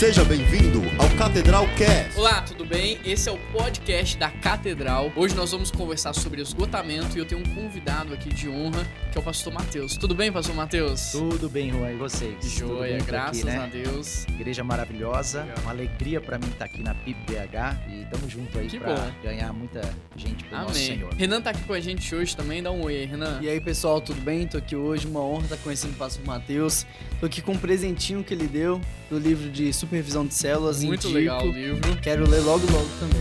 Seja bem-vindo ao Catedral Cast. Olá, tudo bem? Esse é o podcast da Catedral. Hoje nós vamos conversar sobre esgotamento e eu tenho um convidado aqui de honra, que é o pastor Matheus. Tudo bem, pastor Matheus? Tudo bem, Juan, e vocês? Joia, graças aqui, né? a Deus. Igreja maravilhosa, Legal. uma alegria para mim estar aqui na PIB-BH e tamo junto aí para ganhar muita gente pro Amém. nosso Senhor. Renan tá aqui com a gente hoje também, dá um oi Renan. E aí, pessoal, tudo bem? Tô aqui hoje, uma honra estar conhecendo o pastor Matheus. Tô aqui com um presentinho que ele deu do livro de supervisão de células. Muito indico. legal o livro. Quero ler logo, logo também.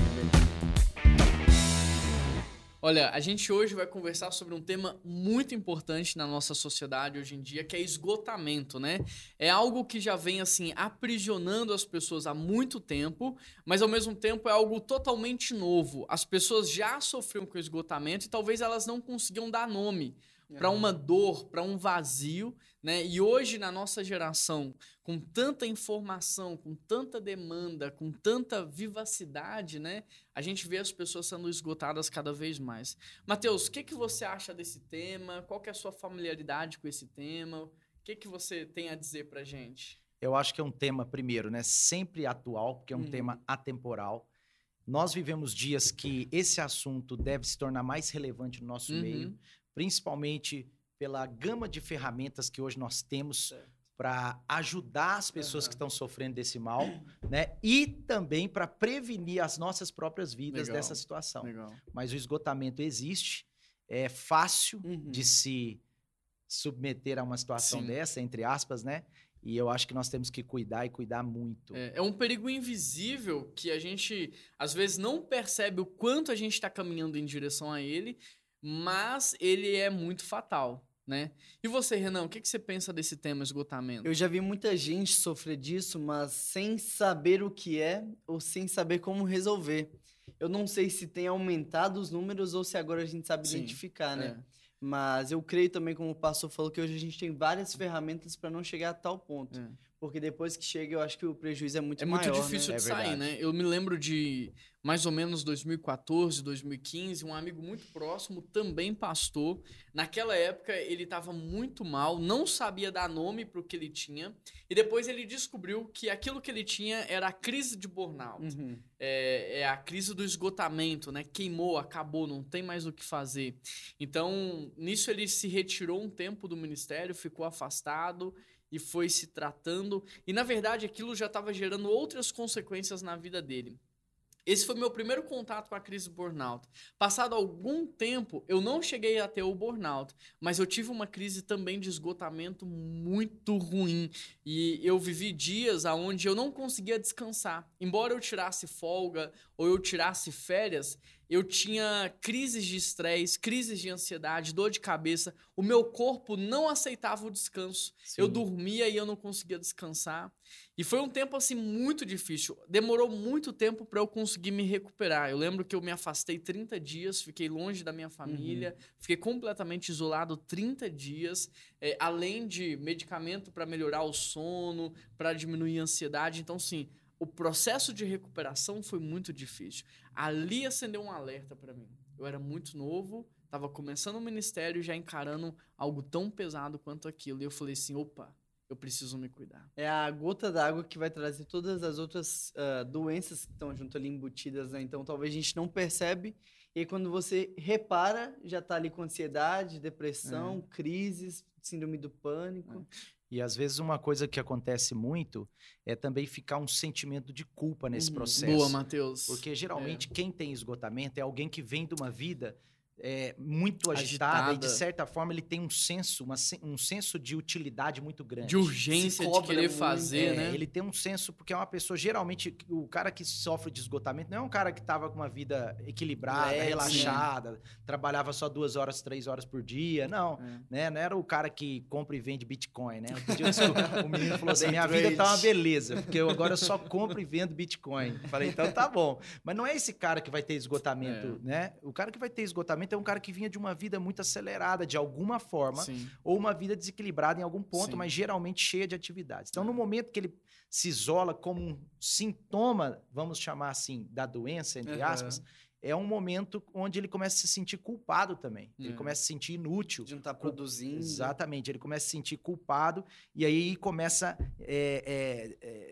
Olha, a gente hoje vai conversar sobre um tema muito importante na nossa sociedade hoje em dia, que é esgotamento, né? É algo que já vem assim aprisionando as pessoas há muito tempo, mas ao mesmo tempo é algo totalmente novo. As pessoas já sofriam com esgotamento e talvez elas não conseguiam dar nome para uma dor, para um vazio, né? E hoje na nossa geração, com tanta informação, com tanta demanda, com tanta vivacidade, né? A gente vê as pessoas sendo esgotadas cada vez mais. Mateus, o que, que você acha desse tema? Qual que é a sua familiaridade com esse tema? O que, que você tem a dizer para gente? Eu acho que é um tema, primeiro, né, sempre atual, porque é um hum. tema atemporal. Nós vivemos dias que esse assunto deve se tornar mais relevante no nosso uhum. meio, principalmente pela gama de ferramentas que hoje nós temos para ajudar as pessoas que estão sofrendo desse mal, né? E também para prevenir as nossas próprias vidas Legal. dessa situação. Legal. Mas o esgotamento existe, é fácil uhum. de se submeter a uma situação Sim. dessa, entre aspas, né? E eu acho que nós temos que cuidar e cuidar muito. É, é um perigo invisível que a gente, às vezes, não percebe o quanto a gente está caminhando em direção a ele mas ele é muito fatal. Né? E você, Renan, o que, que você pensa desse tema esgotamento? Eu já vi muita gente sofrer disso, mas sem saber o que é ou sem saber como resolver. Eu não sei se tem aumentado os números ou se agora a gente sabe Sim, identificar, né? É. Mas eu creio também, como o pastor falou, que hoje a gente tem várias ferramentas para não chegar a tal ponto. É. Porque depois que chega, eu acho que o prejuízo é muito maior. É muito difícil né? de é sair, né? Eu me lembro de mais ou menos 2014, 2015, um amigo muito próximo, também pastor. Naquela época ele estava muito mal, não sabia dar nome para o que ele tinha. E depois ele descobriu que aquilo que ele tinha era a crise de burnout. Uhum. É, é, a crise do esgotamento, né? Queimou, acabou, não tem mais o que fazer. Então, nisso ele se retirou um tempo do ministério, ficou afastado e foi se tratando. E na verdade aquilo já estava gerando outras consequências na vida dele. Esse foi meu primeiro contato com a crise burnout. Passado algum tempo, eu não cheguei a ter o burnout, mas eu tive uma crise também de esgotamento muito ruim. E eu vivi dias onde eu não conseguia descansar. Embora eu tirasse folga ou eu tirasse férias, eu tinha crises de estresse, crises de ansiedade, dor de cabeça. O meu corpo não aceitava o descanso. Sim. Eu dormia e eu não conseguia descansar. E foi um tempo assim muito difícil. Demorou muito tempo para eu conseguir me recuperar. Eu lembro que eu me afastei 30 dias, fiquei longe da minha família, uhum. fiquei completamente isolado 30 dias, é, além de medicamento para melhorar o sono, para diminuir a ansiedade. Então, sim, o processo de recuperação foi muito difícil. Ali acendeu um alerta para mim. Eu era muito novo, estava começando o ministério já encarando algo tão pesado quanto aquilo. E eu falei assim: opa, eu preciso me cuidar. É a gota d'água que vai trazer todas as outras uh, doenças que estão junto ali embutidas, né? Então talvez a gente não percebe. E quando você repara, já está ali com ansiedade, depressão, é. crises, síndrome do pânico. É. E às vezes uma coisa que acontece muito é também ficar um sentimento de culpa nesse uhum. processo. Boa, Matheus. Porque geralmente é. quem tem esgotamento é alguém que vem de uma vida é, muito agitada, agitada, e de certa forma ele tem um senso, uma, um senso de utilidade muito grande. De urgência de querer muito, fazer, é, né? Ele tem um senso, porque é uma pessoa, geralmente, o cara que sofre de esgotamento não é um cara que estava com uma vida equilibrada, é, relaxada, sim. trabalhava só duas horas, três horas por dia, não. É. Né? Não era o cara que compra e vende Bitcoin, né? o menino falou assim, minha vida tá uma beleza, porque eu agora só compro e vendo Bitcoin. Falei, então tá bom. Mas não é esse cara que vai ter esgotamento, é. né? O cara que vai ter esgotamento é um cara que vinha de uma vida muito acelerada, de alguma forma, Sim. ou uma vida desequilibrada em algum ponto, Sim. mas geralmente cheia de atividades. Então, no momento que ele se isola como um sintoma, vamos chamar assim, da doença, entre aspas, é um momento onde ele começa a se sentir culpado também. Ele é. começa a se sentir inútil. De não estar tá produzindo. Exatamente. Ele começa a se sentir culpado e aí começa é, é, é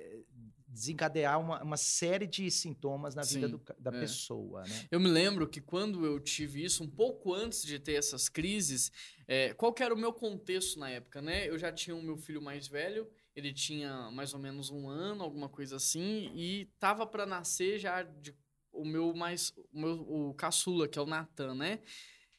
desencadear uma, uma série de sintomas na vida do, da é. pessoa, né? Eu me lembro que quando eu tive isso, um pouco antes de ter essas crises, é, qual era o meu contexto na época, né? Eu já tinha o meu filho mais velho, ele tinha mais ou menos um ano, alguma coisa assim, e tava para nascer já de, o meu mais o meu o caçula, que é o Natan, né?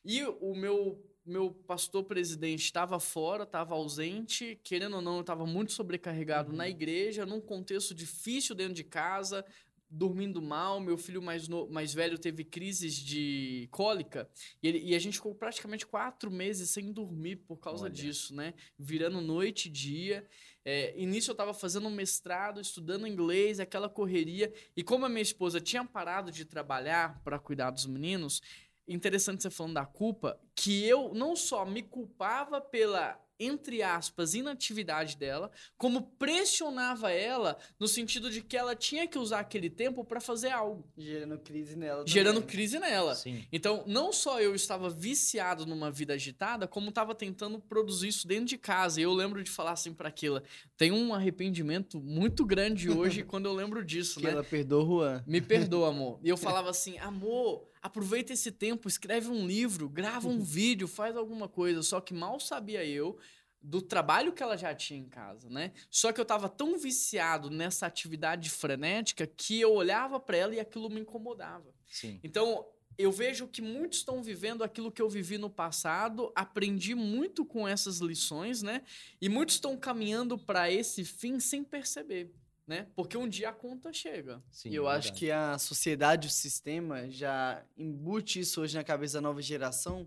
E o meu meu pastor presidente estava fora, estava ausente, querendo ou não, eu estava muito sobrecarregado uhum. na igreja, num contexto difícil dentro de casa, dormindo mal. Meu filho mais, no, mais velho teve crises de cólica e, ele, e, a gente ficou praticamente quatro meses sem dormir por causa Olha. disso, né? Virando noite e dia. É, início eu estava fazendo um mestrado, estudando inglês, aquela correria. E como a minha esposa tinha parado de trabalhar para cuidar dos meninos, interessante você falando da culpa, que eu não só me culpava pela entre aspas, inatividade dela, como pressionava ela no sentido de que ela tinha que usar aquele tempo para fazer algo. Gerando crise nela. Gerando também. crise nela. Sim. Então, não só eu estava viciado numa vida agitada, como estava tentando produzir isso dentro de casa. E eu lembro de falar assim para aquela, tem um arrependimento muito grande hoje quando eu lembro disso, que né? ela perdoa, Juan. Me perdoa, amor. E eu falava assim, amor, aproveita esse tempo, escreve um livro, grava um vídeo, faz alguma coisa. Só que mal sabia eu do trabalho que ela já tinha em casa, né? Só que eu estava tão viciado nessa atividade frenética que eu olhava para ela e aquilo me incomodava. Sim. Então, eu vejo que muitos estão vivendo aquilo que eu vivi no passado, aprendi muito com essas lições, né? E muitos estão caminhando para esse fim sem perceber né? Porque um dia a conta chega. Sim, e eu é acho que a sociedade, o sistema já embute isso hoje na cabeça da nova geração.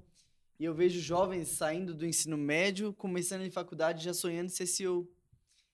E eu vejo jovens saindo do ensino médio, começando em faculdade, já sonhando em ser CEO.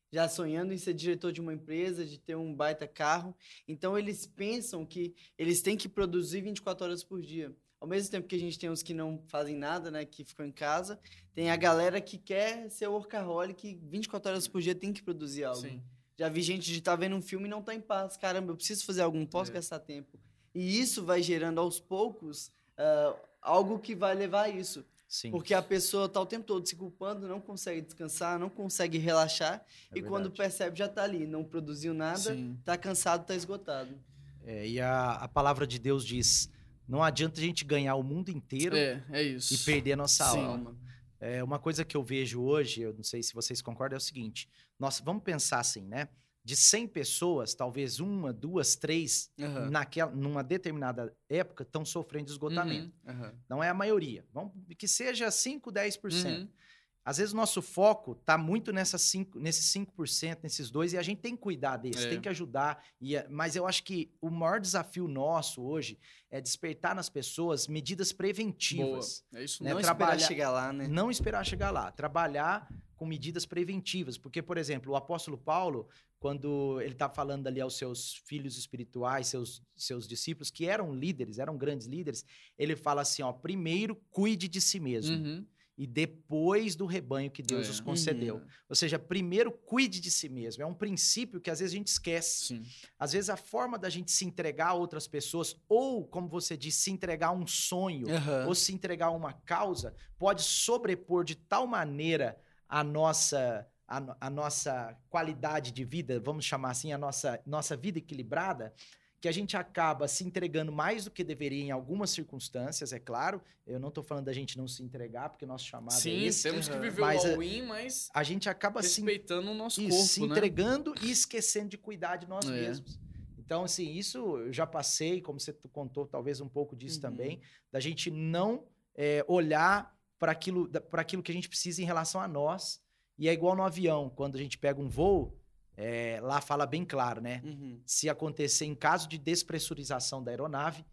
Já sonhando em ser diretor de uma empresa, de ter um baita carro. Então eles pensam que eles têm que produzir 24 horas por dia. Ao mesmo tempo que a gente tem os que não fazem nada, né, que ficam em casa, tem a galera que quer ser workaholic, 24 horas por dia tem que produzir algo. Sim. Já vi gente de estar tá vendo um filme e não tá em paz. Caramba, eu preciso fazer não posso é. gastar tempo. E isso vai gerando aos poucos uh, algo que vai levar a isso. Sim. Porque a pessoa tá o tempo todo se culpando, não consegue descansar, não consegue relaxar. É e verdade. quando percebe, já tá ali, não produziu nada, Sim. tá cansado, tá esgotado. É, e a, a palavra de Deus diz: não adianta a gente ganhar o mundo inteiro é, é e perder a nossa Sim. alma. É, uma coisa que eu vejo hoje, eu não sei se vocês concordam, é o seguinte: nós vamos pensar assim, né? De 100 pessoas, talvez uma, duas, três, uhum. naquela, numa determinada época, estão sofrendo esgotamento. Uhum. Uhum. Não é a maioria. Vamos, que seja 5, 10%. Uhum. Às vezes o nosso foco está muito nessa cinco, nesses 5%, nesses dois, e a gente tem que cuidar desses, é. tem que ajudar. E, é, mas eu acho que o maior desafio nosso hoje é despertar nas pessoas medidas preventivas. Boa. É isso, né? não Trabalhar, esperar chegar lá, né? Não esperar chegar lá. Trabalhar com medidas preventivas. Porque, por exemplo, o apóstolo Paulo, quando ele está falando ali aos seus filhos espirituais, seus, seus discípulos, que eram líderes, eram grandes líderes, ele fala assim: ó, primeiro cuide de si mesmo. Uhum e depois do rebanho que Deus é. os concedeu. Uhum. Ou seja, primeiro cuide de si mesmo. É um princípio que às vezes a gente esquece. Sim. Às vezes a forma da gente se entregar a outras pessoas, ou, como você disse, se entregar a um sonho, uhum. ou se entregar a uma causa, pode sobrepor de tal maneira a nossa. A, a nossa qualidade de vida, vamos chamar assim, a nossa, nossa vida equilibrada, que a gente acaba se entregando mais do que deveria em algumas circunstâncias, é claro. Eu não estou falando da gente não se entregar, porque o nosso chamado Sim, é esse. Sim, temos que viver mas, o all-in, mas a gente acaba respeitando se, o nosso corpo, se né? entregando e esquecendo de cuidar de nós é. mesmos. Então, assim, isso eu já passei, como você contou, talvez um pouco disso uhum. também, da gente não é, olhar para aquilo, aquilo que a gente precisa em relação a nós. E é igual no avião, quando a gente pega um voo, é, lá fala bem claro, né? Uhum. Se acontecer em caso de despressurização da aeronave,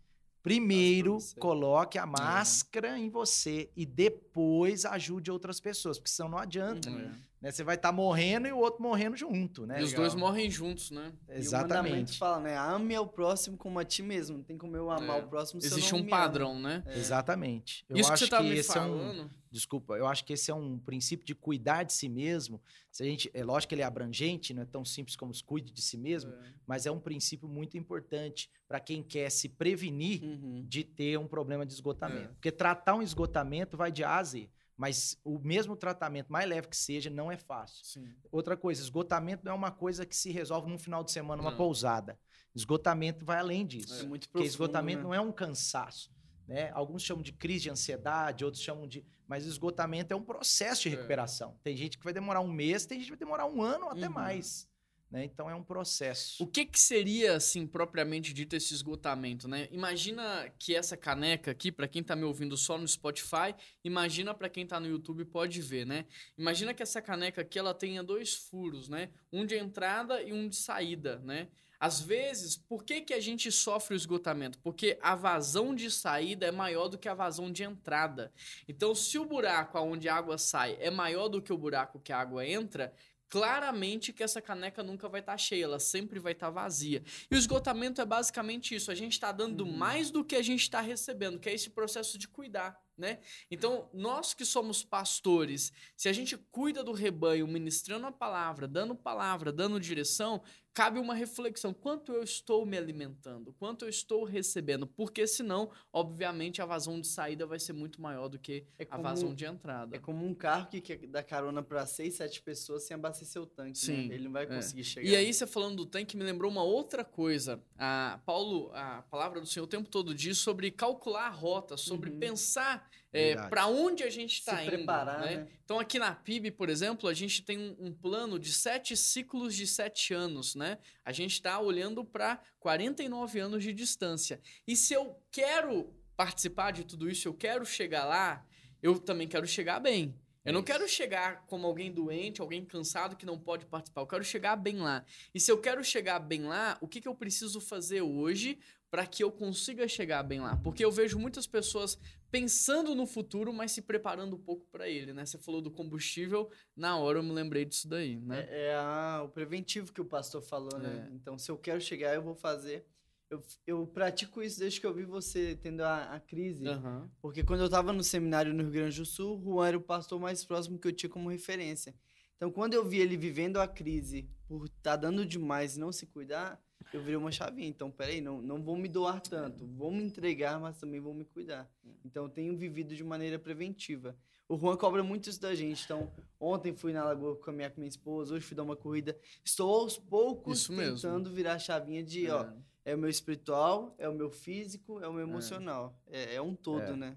primeiro coloque a é. máscara é. em você e depois ajude outras pessoas, porque senão não adianta. Uhum. Né? Você vai estar tá morrendo e o outro morrendo junto, né? E os dois morrem juntos, né? Exatamente. E o fala, né? Ame ao próximo como a ti mesmo. Não tem como eu amar é. o próximo se Existe eu um padrão, né? É. Exatamente. Eu Isso acho que, você tá que me esse falando... é um Desculpa, eu acho que esse é um princípio de cuidar de si mesmo. Se a gente, é lógico que ele é abrangente, não é tão simples como cuide de si mesmo, é. mas é um princípio muito importante para quem quer se prevenir uhum. de ter um problema de esgotamento. É. Porque tratar um esgotamento vai de A a Z Mas o mesmo tratamento, mais leve que seja, não é fácil. Sim. Outra coisa, esgotamento não é uma coisa que se resolve num final de semana, numa não. pousada. Esgotamento vai além disso. É muito profundo, Porque esgotamento né? não é um cansaço. Né? Alguns chamam de crise de ansiedade, outros chamam de. Mas esgotamento é um processo de é. recuperação. É. Tem gente que vai demorar um mês, tem gente que vai demorar um ano ou até uhum. mais. Né? Então é um processo. O que, que seria, assim, propriamente dito, esse esgotamento? Né? Imagina que essa caneca aqui, para quem está me ouvindo só no Spotify, imagina para quem está no YouTube pode ver, né? Imagina que essa caneca aqui ela tenha dois furos, né? Um de entrada e um de saída, né? Às vezes, por que, que a gente sofre o esgotamento? Porque a vazão de saída é maior do que a vazão de entrada. Então, se o buraco onde a água sai é maior do que o buraco que a água entra, claramente que essa caneca nunca vai estar tá cheia, ela sempre vai estar tá vazia. E o esgotamento é basicamente isso, a gente está dando uhum. mais do que a gente está recebendo, que é esse processo de cuidar. Né? Então, nós que somos pastores, se a gente cuida do rebanho, ministrando a palavra, dando palavra, dando direção, cabe uma reflexão: quanto eu estou me alimentando? Quanto eu estou recebendo? Porque senão, obviamente, a vazão de saída vai ser muito maior do que é a vazão de entrada. É como um carro que quer dar carona para seis, sete pessoas sem abastecer o tanque. Né? Sim. Né? Ele não vai é. conseguir é. chegar. E aí, você falando do tanque, me lembrou uma outra coisa. A Paulo, a palavra do Senhor o tempo todo diz sobre calcular a rota, sobre uhum. pensar é, para onde a gente está indo. Preparar, né? né? Então, aqui na PIB, por exemplo, a gente tem um, um plano de sete ciclos de sete anos. Né? A gente está olhando para 49 anos de distância. E se eu quero participar de tudo isso, eu quero chegar lá, eu também quero chegar bem. Eu não quero chegar como alguém doente, alguém cansado que não pode participar. Eu quero chegar bem lá. E se eu quero chegar bem lá, o que, que eu preciso fazer hoje para que eu consiga chegar bem lá? Porque eu vejo muitas pessoas pensando no futuro, mas se preparando um pouco para ele, né? Você falou do combustível, na hora eu me lembrei disso daí, né? É, é a, o preventivo que o pastor falou, né? É. Então, se eu quero chegar, eu vou fazer. Eu, eu pratico isso desde que eu vi você tendo a, a crise. Uhum. Porque quando eu estava no seminário no Rio Grande do Sul, o Juan era o pastor mais próximo que eu tinha como referência. Então, quando eu vi ele vivendo a crise por estar tá dando demais e não se cuidar, eu virei uma chavinha. Então, peraí, não, não vou me doar tanto. Vou me entregar, mas também vou me cuidar. Então, eu tenho vivido de maneira preventiva. O Juan cobra muito isso da gente. Então, ontem fui na lagoa caminhar com minha esposa, hoje fui dar uma corrida. Estou aos poucos isso tentando mesmo. virar a chavinha de, é. ó, é o meu espiritual, é o meu físico, é o meu é. emocional. É, é, é um todo, é. né?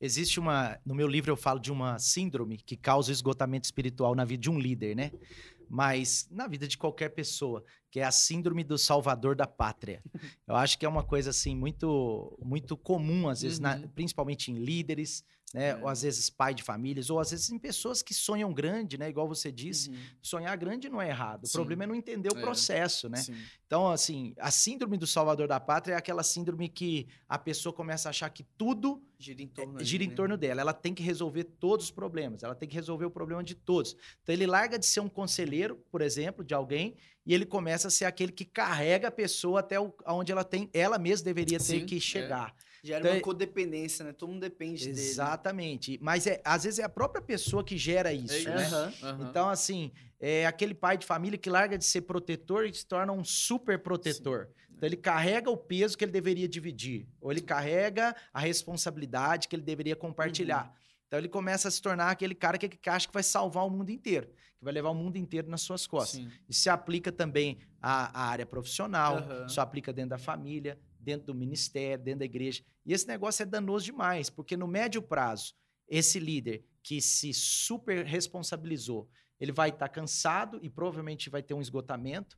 Existe uma. No meu livro eu falo de uma síndrome que causa esgotamento espiritual na vida de um líder, né? Mas na vida de qualquer pessoa, que é a síndrome do salvador da pátria. Eu acho que é uma coisa assim muito muito comum às vezes, uhum. na, principalmente em líderes, né? É. Ou às vezes pai de famílias, ou às vezes em pessoas que sonham grande, né? Igual você disse, uhum. sonhar grande não é errado. Sim. O problema é não entender o é. processo, né? Sim. Então, assim, a síndrome do salvador da pátria é aquela síndrome que a pessoa começa a achar que tudo gira em torno, é, gira em né? torno dela. Ela tem que resolver todos os problemas, ela tem que resolver o problema de todos. Então, ele larga de ser um conselheiro, por exemplo, de alguém, e ele começa a ser aquele que carrega a pessoa até o, onde ela tem, ela mesma deveria Sim, ter que é. chegar. É. Gera então, uma codependência, né? Todo mundo depende exatamente. dele. Exatamente. Mas é, às vezes é a própria pessoa que gera isso, é né? Uhum, uhum. Então, assim, é aquele pai de família que larga de ser protetor e se torna um super protetor. Sim. Então, ele carrega o peso que ele deveria dividir. Ou ele carrega a responsabilidade que ele deveria compartilhar. Uhum. Então, ele começa a se tornar aquele cara que, que acha que vai salvar o mundo inteiro. Que vai levar o mundo inteiro nas suas costas. Sim. Isso se aplica também à, à área profissional, isso aplica dentro da família, dentro do ministério, dentro da igreja. E esse negócio é danoso demais, porque no médio prazo, esse líder que se super responsabilizou, ele vai estar tá cansado e provavelmente vai ter um esgotamento.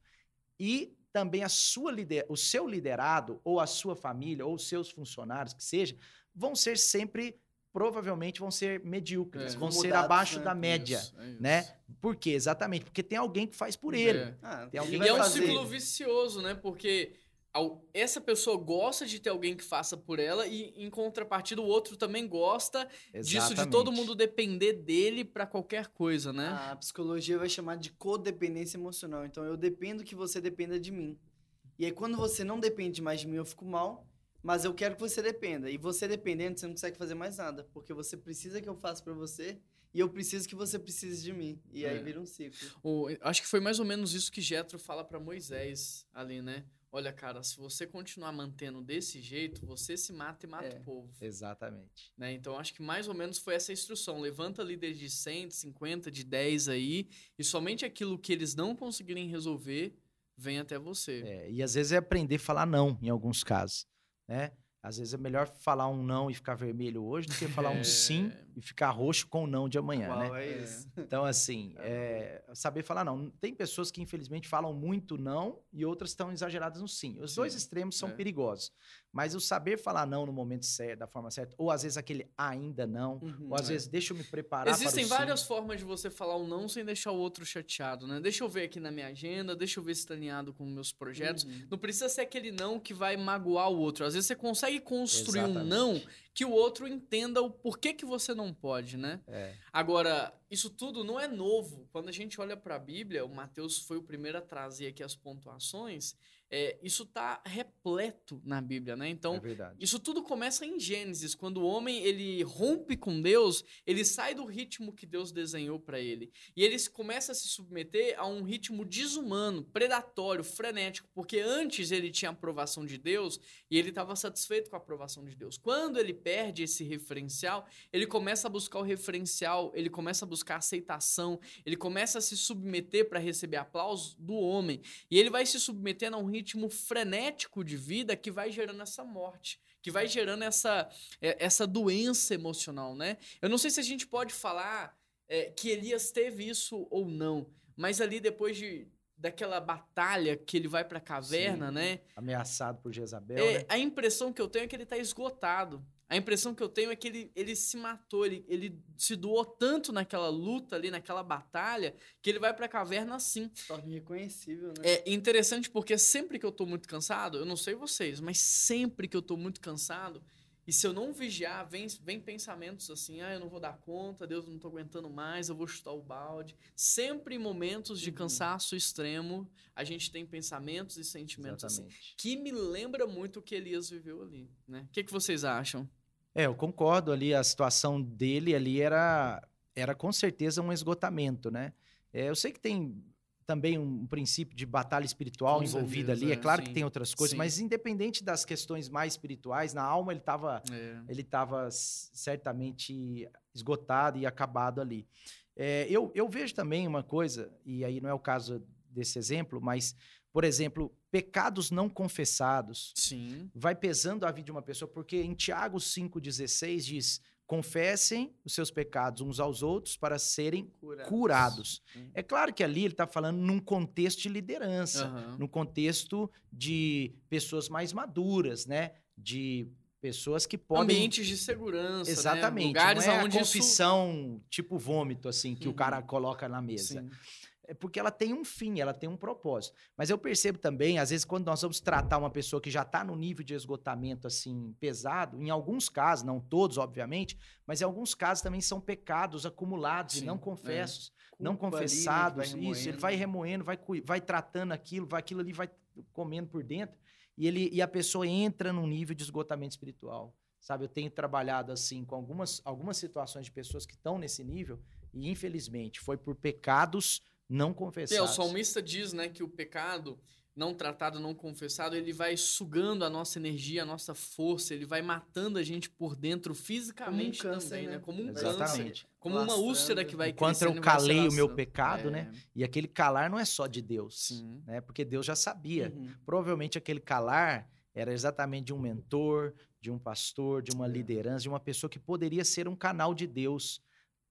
E também a sua lider, o seu liderado, ou a sua família, ou os seus funcionários, que seja, vão ser sempre provavelmente vão ser medíocres, é, vão ser abaixo né? da média, isso, é né? Por quê? Exatamente, porque tem alguém que faz por ele. É. Ah, tem alguém e é um ciclo vicioso, né? Porque essa pessoa gosta de ter alguém que faça por ela e em contrapartida o outro também gosta Exatamente. disso de todo mundo depender dele para qualquer coisa, né? A psicologia vai chamar de codependência emocional. Então eu dependo que você dependa de mim. E aí quando você não depende mais de mim, eu fico mal, mas eu quero que você dependa. E você dependendo, você não consegue fazer mais nada, porque você precisa que eu faça para você e eu preciso que você precise de mim. E é. aí vira um ciclo. O, acho que foi mais ou menos isso que Jetro fala para Moisés ali, né? Olha, cara, se você continuar mantendo desse jeito, você se mata e mata é, o povo. Exatamente. Né? Então, acho que mais ou menos foi essa instrução. Levanta líderes de 100, de 50, de 10 aí, e somente aquilo que eles não conseguirem resolver vem até você. É, e às vezes é aprender a falar não, em alguns casos. Né? Às vezes é melhor falar um não e ficar vermelho hoje do que falar é... um sim e ficar roxo com o não de amanhã, Uau, né? É isso. Então, assim, é, saber falar não. Tem pessoas que, infelizmente, falam muito não e outras estão exageradas no sim. Os sim. dois extremos são é. perigosos. Mas o saber falar não no momento certo, da forma certa, ou às vezes aquele ainda não, uhum, ou às é. vezes deixa eu me preparar Existem várias sim. formas de você falar o um não sem deixar o outro chateado, né? Deixa eu ver aqui na minha agenda, deixa eu ver se está alinhado com meus projetos. Uhum. Não precisa ser aquele não que vai magoar o outro. Às vezes você consegue construir Exatamente. um não que o outro entenda o porquê que você não pode, né? É. Agora, isso tudo não é novo. Quando a gente olha para a Bíblia, o Mateus foi o primeiro a trazer aqui as pontuações. É, isso está repleto na Bíblia, né? Então, é isso tudo começa em Gênesis, quando o homem ele rompe com Deus, ele sai do ritmo que Deus desenhou para ele e ele começa a se submeter a um ritmo desumano, predatório, frenético, porque antes ele tinha a aprovação de Deus e ele estava satisfeito com a aprovação de Deus. Quando ele perde esse referencial, ele começa a buscar o referencial, ele começa a buscar aceitação, ele começa a se submeter para receber aplausos do homem e ele vai se submetendo a um ritmo ritmo frenético de vida que vai gerando essa morte, que vai gerando essa, é, essa doença emocional, né? Eu não sei se a gente pode falar é, que Elias teve isso ou não, mas ali depois de daquela batalha que ele vai para a caverna, Sim, né? Ameaçado por Jezabel. É, né? A impressão que eu tenho é que ele está esgotado. A impressão que eu tenho é que ele, ele se matou, ele, ele se doou tanto naquela luta ali, naquela batalha, que ele vai pra caverna assim. Torna irreconhecível, né? É interessante porque sempre que eu tô muito cansado, eu não sei vocês, mas sempre que eu tô muito cansado, e se eu não vigiar, vem, vem pensamentos assim, ah, eu não vou dar conta, Deus, não tô aguentando mais, eu vou chutar o balde. Sempre em momentos de uhum. cansaço extremo, a gente tem pensamentos e sentimentos assim, Exatamente. assim, que me lembra muito o que Elias viveu ali, né? O que, que vocês acham? É, eu concordo ali, a situação dele ali era, era com certeza um esgotamento, né? É, eu sei que tem também um princípio de batalha espiritual envolvida ali, é, é claro sim, que tem outras coisas, sim. mas independente das questões mais espirituais, na alma ele estava é. ele tava certamente esgotado e acabado ali. É, eu, eu vejo também uma coisa, e aí não é o caso desse exemplo, mas por exemplo, pecados não confessados. Sim. Vai pesando a vida de uma pessoa, porque em Tiago 5,16 diz: confessem os seus pecados uns aos outros para serem curados. curados. Uhum. É claro que ali ele está falando num contexto de liderança, uhum. num contexto de pessoas mais maduras, né? De pessoas que podem ambientes de segurança, né? exatamente, né? lugares não é onde confissão isso... tipo vômito assim que uhum. o cara coloca na mesa. Sim é porque ela tem um fim, ela tem um propósito. Mas eu percebo também, às vezes, quando nós vamos tratar uma pessoa que já está no nível de esgotamento assim pesado, em alguns casos, não todos, obviamente, mas em alguns casos também são pecados acumulados Sim, e não confessos, é. não confessados. Ali, isso, ele vai remoendo, vai, vai tratando aquilo, vai, aquilo ali vai comendo por dentro, e, ele, e a pessoa entra num nível de esgotamento espiritual. Sabe, eu tenho trabalhado assim com algumas, algumas situações de pessoas que estão nesse nível, e infelizmente foi por pecados não confessados. É, o salmista diz, né, que o pecado não tratado, não confessado, ele vai sugando a nossa energia, a nossa força, ele vai matando a gente por dentro fisicamente como um câncer, também, né? né? Como um Exatamente. câncer. Como uma úlcera que vai Enquanto eu calei o meu pecado, né? é. né? E aquele calar não é só de Deus, Sim. né? Porque Deus já sabia. Uhum. Provavelmente aquele calar era exatamente de um mentor, de um pastor, de uma é. liderança, de uma pessoa que poderia ser um canal de Deus,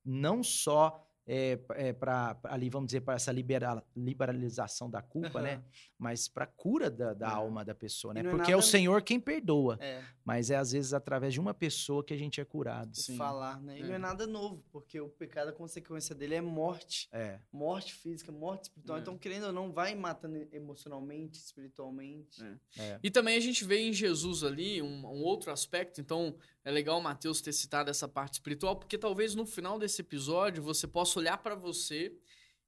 não só é, é para ali, vamos dizer, para essa liberal, liberalização da culpa, uhum. né? Mas para cura da, da é. alma da pessoa, né? É Porque é, nada... é, o Senhor quem perdoa. É. Mas é às vezes através de uma pessoa que a gente é curado. Sim. Falar, né? E não é, é. nada novo, porque o pecado, a consequência dele é morte. É. Morte física, morte espiritual. Então, querendo ou não, vai matando emocionalmente, espiritualmente. E também a gente vê em Jesus ali um, um outro aspecto. Então, é legal o Mateus ter citado essa parte espiritual, porque talvez no final desse episódio você possa olhar para você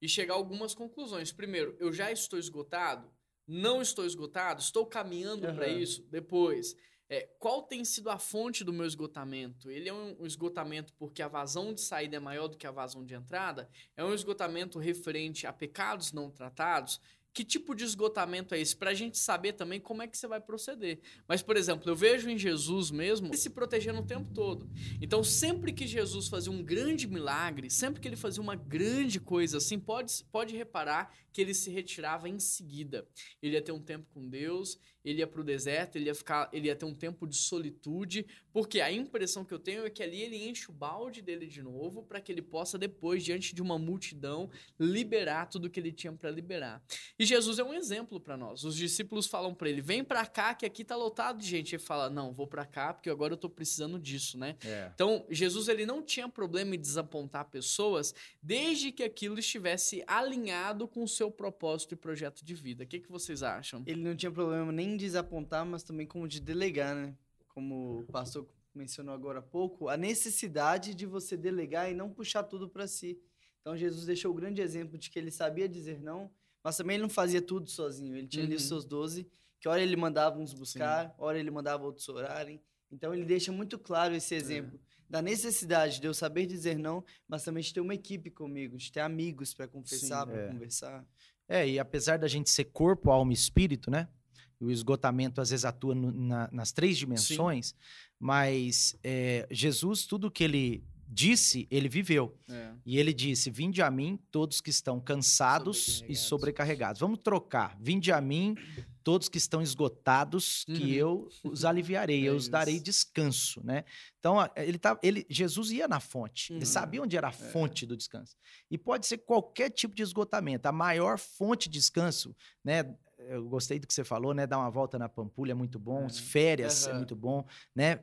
e chegar a algumas conclusões. Primeiro, eu já estou esgotado? Não estou esgotado? Estou caminhando uhum. para isso? Depois, é, qual tem sido a fonte do meu esgotamento? Ele é um esgotamento porque a vazão de saída é maior do que a vazão de entrada? É um esgotamento referente a pecados não tratados? Que tipo de esgotamento é esse? Para a gente saber também como é que você vai proceder. Mas, por exemplo, eu vejo em Jesus mesmo ele se protegendo o tempo todo. Então, sempre que Jesus fazia um grande milagre, sempre que ele fazia uma grande coisa assim, pode, pode reparar que ele se retirava em seguida. Ele ia ter um tempo com Deus, ele ia para o deserto, ele ia, ficar, ele ia ter um tempo de solitude, porque a impressão que eu tenho é que ali ele enche o balde dele de novo para que ele possa depois, diante de uma multidão, liberar tudo que ele tinha para liberar. E Jesus é um exemplo para nós. Os discípulos falam para ele: vem para cá que aqui tá lotado de gente. Ele fala: não, vou para cá porque agora eu estou precisando disso, né? É. Então Jesus ele não tinha problema em desapontar pessoas desde que aquilo estivesse alinhado com o seu propósito e projeto de vida. O que, que vocês acham? Ele não tinha problema nem desapontar, mas também como de delegar, né? Como o pastor mencionou agora há pouco, a necessidade de você delegar e não puxar tudo para si. Então Jesus deixou o grande exemplo de que ele sabia dizer não, mas também ele não fazia tudo sozinho. Ele tinha uhum. ali os seus doze, que hora ele mandava uns buscar, Sim. hora ele mandava outros orarem. Então ele deixa muito claro esse exemplo é. da necessidade de eu saber dizer não, mas também de ter uma equipe comigo, de ter amigos para confessar, para é. conversar. É, e apesar da gente ser corpo, alma e espírito, né? o esgotamento às vezes atua no, na, nas três dimensões, Sim. mas é, Jesus, tudo que ele disse, ele viveu. É. E ele disse: Vinde a mim, todos que estão cansados sobrecarregados. e sobrecarregados. Vamos trocar. Vinde a mim, todos que estão esgotados, uhum. que eu os aliviarei, é eu os darei descanso, né? Então, ele tá, ele, Jesus ia na fonte, uhum. ele sabia onde era a é. fonte é. do descanso. E pode ser qualquer tipo de esgotamento. A maior fonte de descanso, né? Eu gostei do que você falou, né? Dar uma volta na Pampulha é muito bom, é. férias uhum. é muito bom, né?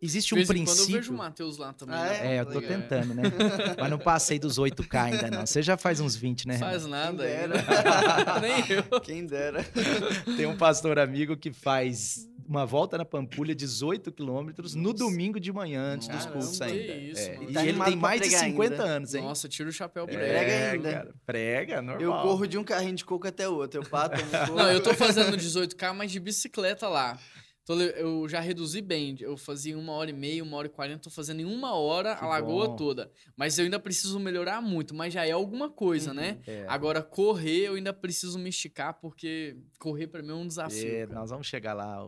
Existe um princípio. Quando eu vejo o Matheus lá também. Ah, né? é, eu tô tentando, né? Mas não passei dos 8K ainda não. Você já faz uns 20, né? Faz nada. Quem dera. Nem eu. Quem dera. Tem um pastor amigo que faz uma volta na Pampulha, 18 quilômetros, no domingo de manhã, antes Caramba, dos cultos ainda. Isso, é. E tá ele tem mais de 50 ainda. anos, hein? Nossa, tira o chapéu pra ele. Prega ainda. Cara, prega, normal. Eu corro de um carrinho de coco até outro. Eu pato, um Não, eu tô fazendo 18K, mas de bicicleta lá. Eu já reduzi bem. Eu fazia uma hora e meia, uma hora e quarenta. Tô fazendo em uma hora que a lagoa bom. toda. Mas eu ainda preciso melhorar muito. Mas já é alguma coisa, né? uhum, né? É. Agora, correr, eu ainda preciso me esticar, porque correr para mim é um desafio. É, nós vamos chegar lá,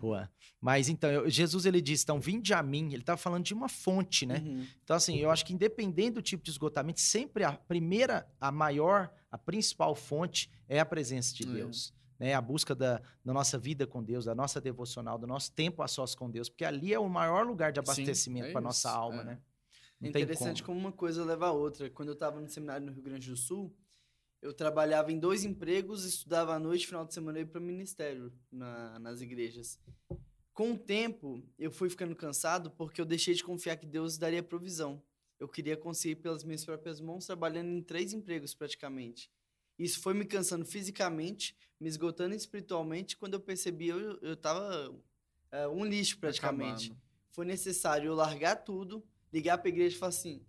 Juan. Mas então, eu, Jesus ele disse: então, vinde a mim. Ele tá falando de uma fonte, né? Uhum. Então, assim, eu acho que independente do tipo de esgotamento, sempre a primeira, a maior, a principal fonte é a presença de Deus né, a busca da, da, nossa vida com Deus, da nossa devocional, do nosso tempo a sós com Deus, porque ali é o maior lugar de abastecimento é para nossa alma, é. né? Não é interessante como. como. uma coisa leva a outra. Quando eu estava no seminário no Rio Grande do Sul, eu trabalhava em dois empregos, estudava à noite, final de semana ia para o ministério na, nas igrejas. Com o tempo, eu fui ficando cansado porque eu deixei de confiar que Deus daria provisão. Eu queria conseguir pelas minhas próprias mãos, trabalhando em três empregos praticamente. Isso foi me cansando fisicamente, me esgotando espiritualmente. Quando eu percebi, eu, eu tava é, um lixo praticamente. Acabando. Foi necessário eu largar tudo, ligar para a igreja e falar assim: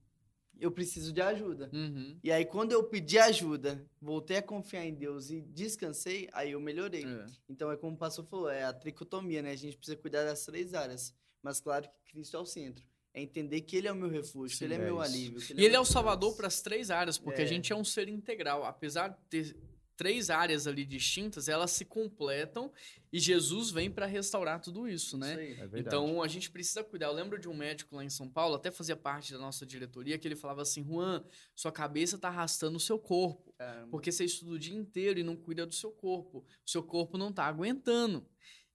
eu preciso de ajuda. Uhum. E aí, quando eu pedi ajuda, voltei a confiar em Deus e descansei, aí eu melhorei. É. Então, é como o pastor falou: é a tricotomia, né? A gente precisa cuidar das três áreas. Mas, claro que Cristo é o centro. É entender que ele é o meu refúgio, Sim, que ele é, é meu alívio. Ele e é ele é o salvador para as três áreas, porque é. a gente é um ser integral. Apesar de ter três áreas ali distintas, elas se completam e Jesus vem para restaurar tudo isso, né? Isso é então a gente precisa cuidar. Eu lembro de um médico lá em São Paulo, até fazia parte da nossa diretoria, que ele falava assim: Juan, sua cabeça está arrastando o seu corpo, é. porque você estuda o dia inteiro e não cuida do seu corpo. O seu corpo não está aguentando.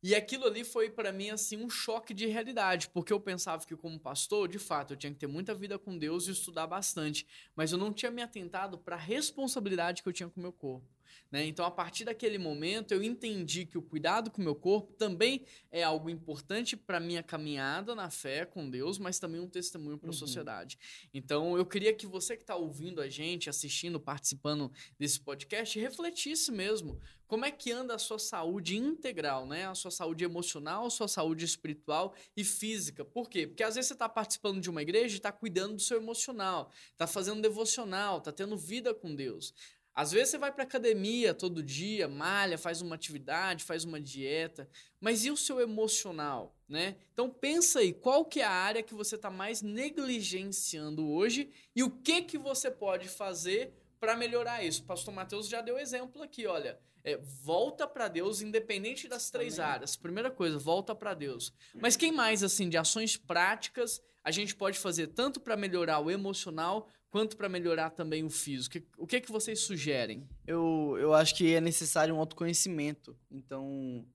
E aquilo ali foi para mim assim um choque de realidade, porque eu pensava que como pastor, de fato, eu tinha que ter muita vida com Deus e estudar bastante, mas eu não tinha me atentado para a responsabilidade que eu tinha com o meu corpo. Né? Então, a partir daquele momento, eu entendi que o cuidado com o meu corpo também é algo importante para minha caminhada na fé com Deus, mas também um testemunho para a uhum. sociedade. Então, eu queria que você que está ouvindo a gente, assistindo, participando desse podcast, refletisse mesmo como é que anda a sua saúde integral, né? A sua saúde emocional, a sua saúde espiritual e física. Por quê? Porque às vezes você está participando de uma igreja e está cuidando do seu emocional, está fazendo devocional, está tendo vida com Deus. Às vezes você vai para academia todo dia, malha, faz uma atividade, faz uma dieta, mas e o seu emocional, né? Então pensa aí, qual que é a área que você está mais negligenciando hoje e o que que você pode fazer para melhorar isso? O pastor Mateus já deu exemplo aqui, olha, é, volta para Deus, independente das três Amém. áreas. Primeira coisa, volta para Deus. Mas quem mais, assim, de ações práticas a gente pode fazer tanto para melhorar o emocional quanto para melhorar também o físico? O que, que vocês sugerem? Eu, eu acho que é necessário um autoconhecimento. Então,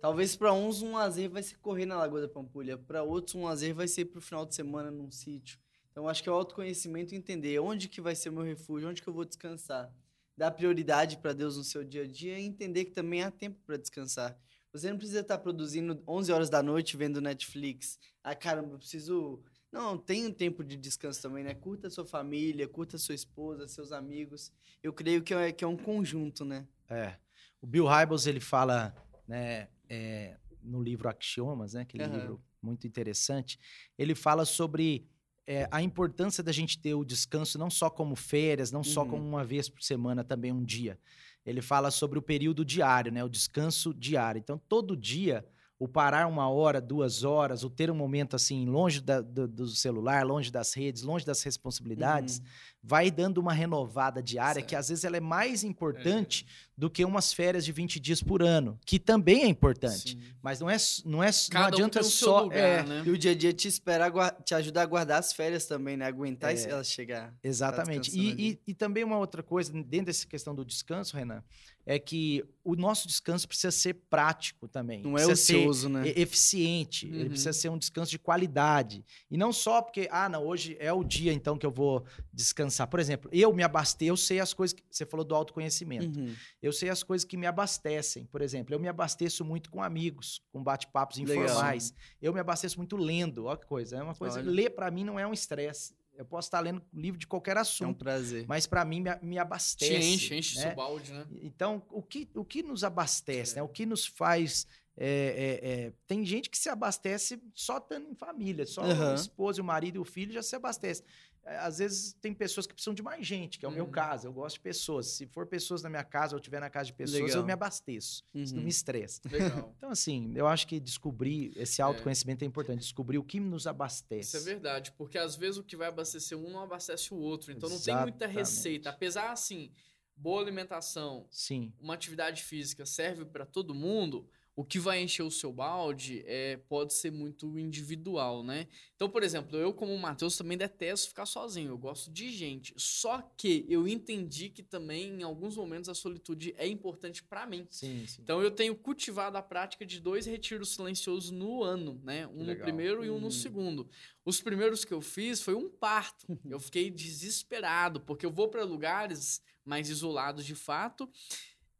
talvez para uns um lazer vai ser correr na Lagoa da Pampulha, para outros um lazer vai ser para o final de semana num sítio. Então, acho que é o autoconhecimento entender onde que vai ser o meu refúgio, onde que eu vou descansar. Dar prioridade para Deus no seu dia a dia e entender que também há tempo para descansar. Você não precisa estar produzindo 11 horas da noite vendo Netflix. Ah, caramba, eu preciso não, tem um tempo de descanso também, né? Curta a sua família, curta a sua esposa, seus amigos. Eu creio que é, que é um conjunto, né? É. O Bill Hybels, ele fala, né, é, no livro Axiomas, né? Aquele uhum. livro muito interessante. Ele fala sobre é, a importância da gente ter o descanso não só como férias, não uhum. só como uma vez por semana, também um dia. Ele fala sobre o período diário, né? O descanso diário. Então, todo dia o parar uma hora, duas horas, o ter um momento assim, longe da, do, do, celular, longe das redes, longe das responsabilidades, uhum. vai dando uma renovada diária certo. que às vezes ela é mais importante é. Do que umas férias de 20 dias por ano, que também é importante. Sim. Mas não é, não é Cada não adianta um só. Lugar, é, né? E o dia a dia te espera te ajudar a guardar as férias também, né? Aguentar é. elas chegar. Exatamente. E, e, e também uma outra coisa, dentro dessa questão do descanso, Renan, é que o nosso descanso precisa ser prático também. Não é ocioso, né? Eficiente. Uhum. Ele precisa ser um descanso de qualidade. E não só porque, ah, não, hoje é o dia então que eu vou descansar. Por exemplo, eu me abasteço, eu sei as coisas que você falou do autoconhecimento. Uhum. Eu sei as coisas que me abastecem. Por exemplo, eu me abasteço muito com amigos, com bate-papos informais. Eu me abasteço muito lendo. Olha que coisa. É uma coisa. Olha. Ler para mim não é um estresse. Eu posso estar lendo livro de qualquer assunto. É um prazer. Mas para mim me, me, abastece. Te enche, enche né? seu balde, né? Então, o que, o que nos abastece, é. né? O que nos faz. É, é, é, tem gente que se abastece só estando em família, só uhum. a esposa, o marido e o filho já se abastece. É, às vezes tem pessoas que precisam de mais gente, que é o uhum. meu caso. Eu gosto de pessoas. Se for pessoas na minha casa ou estiver na casa de pessoas, Legal. eu me abasteço. Uhum. Isso não me estressa. então, assim, eu acho que descobrir esse é. autoconhecimento é. é. importante. Descobrir o que nos abastece. Isso é verdade, porque às vezes o que vai abastecer um não abastece o outro. Então Exatamente. não tem muita receita. Apesar, assim, boa alimentação, Sim. uma atividade física serve para todo mundo o que vai encher o seu balde é, pode ser muito individual, né? Então, por exemplo, eu como Matheus também detesto ficar sozinho, eu gosto de gente. Só que eu entendi que também em alguns momentos a solitude é importante para mim. Sim, sim. Então eu tenho cultivado a prática de dois retiros silenciosos no ano, né? Um no primeiro e um no hum. segundo. Os primeiros que eu fiz foi um parto. eu fiquei desesperado porque eu vou para lugares mais isolados de fato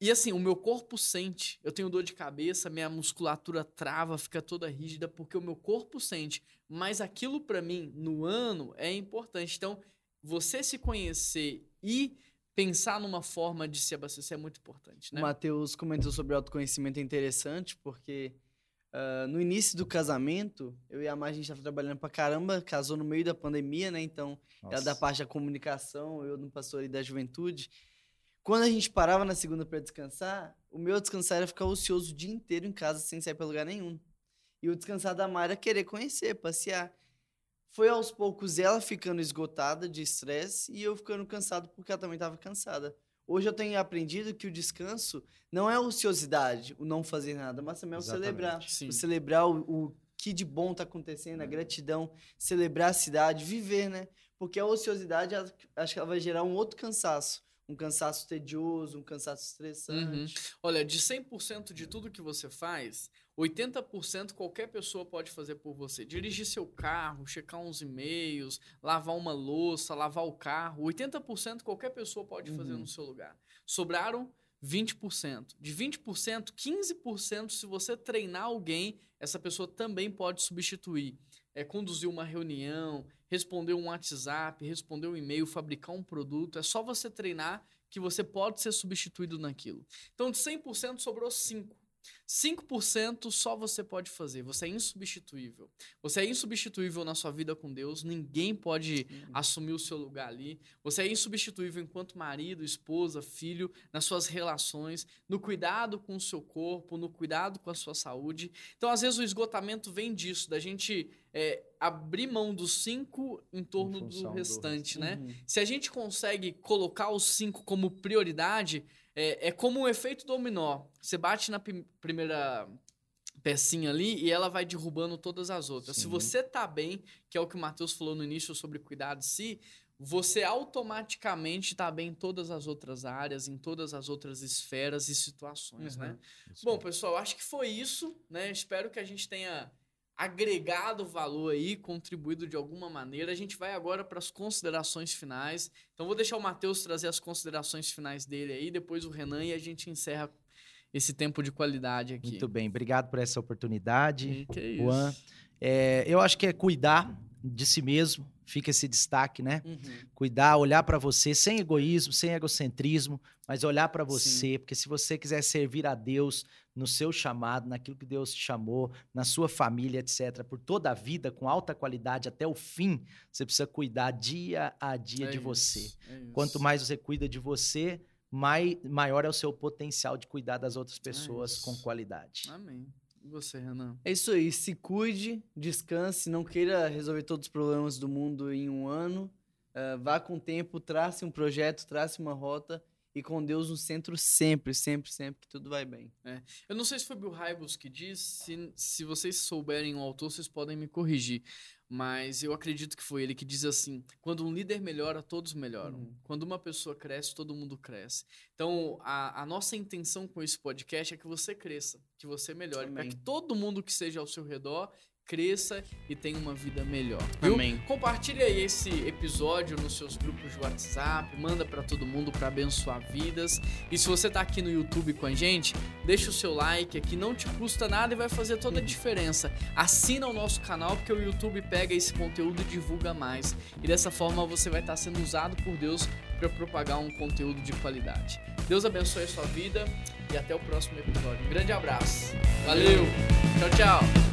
e assim, o meu corpo sente. Eu tenho dor de cabeça, minha musculatura trava, fica toda rígida, porque o meu corpo sente. Mas aquilo para mim, no ano, é importante. Então, você se conhecer e pensar numa forma de se abastecer é muito importante, né? O Matheus comentou sobre autoconhecimento é interessante, porque uh, no início do casamento, eu e a Mar, a gente estava trabalhando pra caramba, casou no meio da pandemia, né? Então, Nossa. ela da parte da comunicação, eu no pastor da juventude. Quando a gente parava na segunda para descansar, o meu descansar era ficar ocioso o dia inteiro em casa sem sair para lugar nenhum. E o descansar da Mara era querer conhecer, passear. Foi aos poucos ela ficando esgotada de estresse e eu ficando cansado porque ela também estava cansada. Hoje eu tenho aprendido que o descanso não é ociosidade, o não fazer nada, mas também é o Exatamente. celebrar. Sim. O celebrar o, o que de bom está acontecendo, a uhum. gratidão, celebrar a cidade, viver, né? Porque a ociosidade, acho que ela vai gerar um outro cansaço um cansaço tedioso, um cansaço estressante. Uhum. Olha, de 100% de tudo que você faz, 80% qualquer pessoa pode fazer por você. Dirigir seu carro, checar uns e-mails, lavar uma louça, lavar o carro. 80% qualquer pessoa pode fazer uhum. no seu lugar. Sobraram 20%. De 20%, 15% se você treinar alguém, essa pessoa também pode substituir. É conduzir uma reunião, responder um WhatsApp, responder um e-mail, fabricar um produto. É só você treinar que você pode ser substituído naquilo. Então, de 100% sobrou 5%. 5% só você pode fazer. Você é insubstituível. Você é insubstituível na sua vida com Deus. Ninguém pode uhum. assumir o seu lugar ali. Você é insubstituível enquanto marido, esposa, filho, nas suas relações, no cuidado com o seu corpo, no cuidado com a sua saúde. Então, às vezes, o esgotamento vem disso, da gente é, abrir mão dos cinco em torno em do restante, do... né? Uhum. Se a gente consegue colocar os cinco como prioridade, é, é como um efeito dominó. Você bate na primeira pecinha ali e ela vai derrubando todas as outras. Sim. Se você tá bem, que é o que o Matheus falou no início sobre cuidar de si, você automaticamente está bem em todas as outras áreas, em todas as outras esferas e situações, uhum. né? Isso Bom, pessoal, acho que foi isso, né? Espero que a gente tenha agregado valor aí, contribuído de alguma maneira. A gente vai agora para as considerações finais. Então vou deixar o Matheus trazer as considerações finais dele aí, depois o Renan e a gente encerra esse tempo de qualidade aqui. Muito bem, obrigado por essa oportunidade, que é Juan. É, eu acho que é cuidar de si mesmo, fica esse destaque, né? Uhum. Cuidar, olhar para você sem egoísmo, sem egocentrismo, mas olhar para você, Sim. porque se você quiser servir a Deus no seu chamado, naquilo que Deus te chamou, na sua família, etc., por toda a vida, com alta qualidade até o fim, você precisa cuidar dia a dia é de isso, você. É Quanto mais você cuida de você, mai, maior é o seu potencial de cuidar das outras é pessoas com qualidade. Amém. E você, Renan? É isso aí. Se cuide, descanse, não queira resolver todos os problemas do mundo em um ano. Uh, vá com o tempo, trace um projeto, trace uma rota e com Deus no centro sempre, sempre, sempre, que tudo vai bem. É. Eu não sei se foi Bill Hybels que disse, se, se vocês souberem o autor, vocês podem me corrigir. Mas eu acredito que foi ele que diz assim: quando um líder melhora, todos melhoram. Uhum. Quando uma pessoa cresce, todo mundo cresce. Então, a, a, nossa intenção com esse podcast é que você cresça, que você melhore, para que todo mundo que esteja ao seu redor cresça e tenha uma vida melhor. Viu? Amém. Compartilha aí esse episódio nos seus grupos de WhatsApp, manda para todo mundo para abençoar vidas. E se você tá aqui no YouTube com a gente, deixa o seu like aqui, não te custa nada e vai fazer toda a diferença. Assina o nosso canal porque o YouTube pega esse conteúdo e divulga mais. E dessa forma você vai estar sendo usado por Deus para propagar um conteúdo de qualidade. Deus abençoe a sua vida e até o próximo episódio. Um grande abraço. Valeu. Tchau, tchau.